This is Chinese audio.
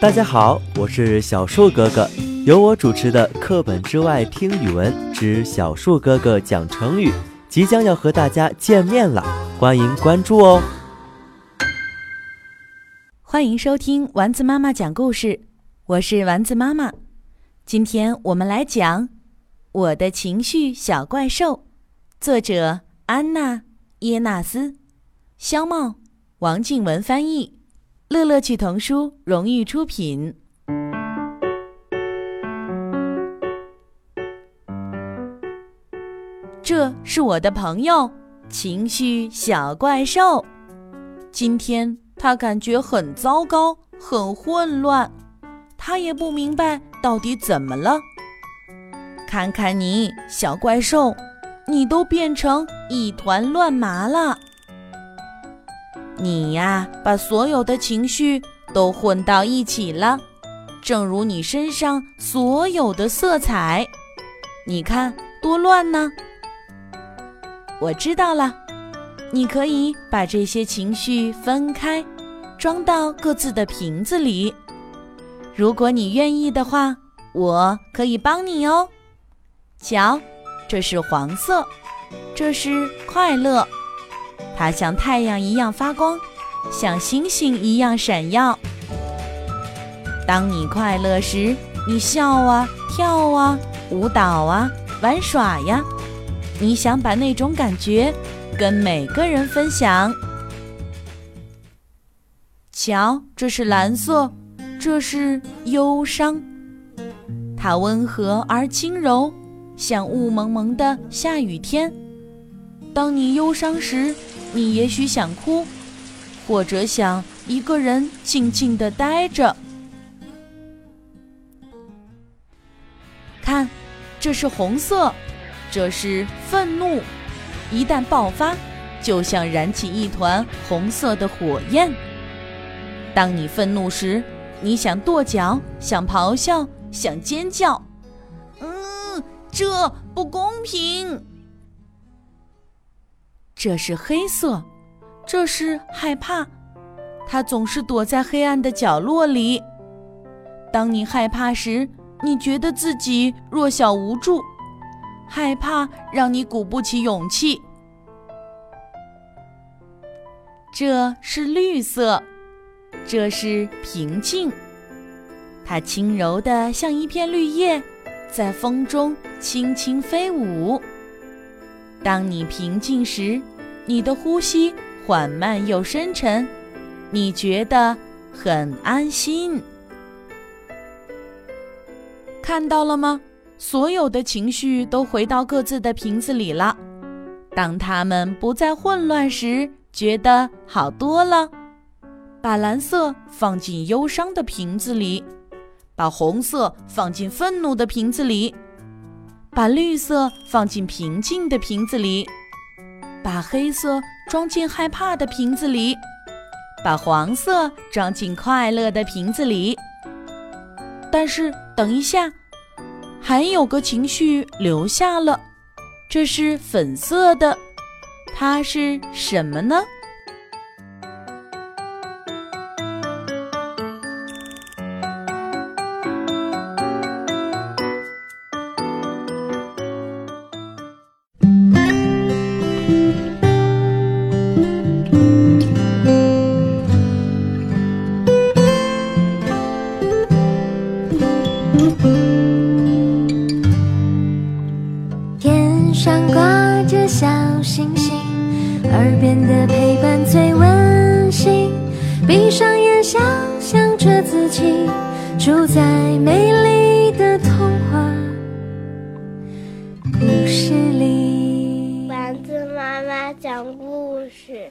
大家好，我是小树哥哥，由我主持的《课本之外听语文之小树哥哥讲成语》即将要和大家见面了，欢迎关注哦！欢迎收听丸子妈妈讲故事，我是丸子妈妈。今天我们来讲《我的情绪小怪兽》，作者安娜·耶纳斯，肖茂、王静文翻译，乐乐趣童书荣誉出品。这是我的朋友，情绪小怪兽。今天他感觉很糟糕，很混乱，他也不明白。到底怎么了？看看你，小怪兽，你都变成一团乱麻了。你呀，把所有的情绪都混到一起了，正如你身上所有的色彩。你看多乱呢！我知道了，你可以把这些情绪分开，装到各自的瓶子里。如果你愿意的话，我可以帮你哦。瞧，这是黄色，这是快乐，它像太阳一样发光，像星星一样闪耀。当你快乐时，你笑啊，跳啊，舞蹈啊，玩耍呀，你想把那种感觉跟每个人分享。瞧，这是蓝色。这是忧伤，它温和而轻柔，像雾蒙蒙的下雨天。当你忧伤时，你也许想哭，或者想一个人静静地待着。看，这是红色，这是愤怒，一旦爆发，就像燃起一团红色的火焰。当你愤怒时，你想跺脚，想咆哮，想尖叫，嗯，这不公平。这是黑色，这是害怕，它总是躲在黑暗的角落里。当你害怕时，你觉得自己弱小无助，害怕让你鼓不起勇气。这是绿色。这是平静，它轻柔的像一片绿叶，在风中轻轻飞舞。当你平静时，你的呼吸缓慢又深沉，你觉得很安心。看到了吗？所有的情绪都回到各自的瓶子里了。当它们不再混乱时，觉得好多了。把蓝色放进忧伤的瓶子里，把红色放进愤怒的瓶子里，把绿色放进平静的瓶子里，把黑色装进害怕的瓶子里，把黄色装进快乐的瓶子里。但是，等一下，还有个情绪留下了，这是粉色的，它是什么呢？闭上眼，想象着自己住在美丽的童话故事里。丸子妈妈讲故事。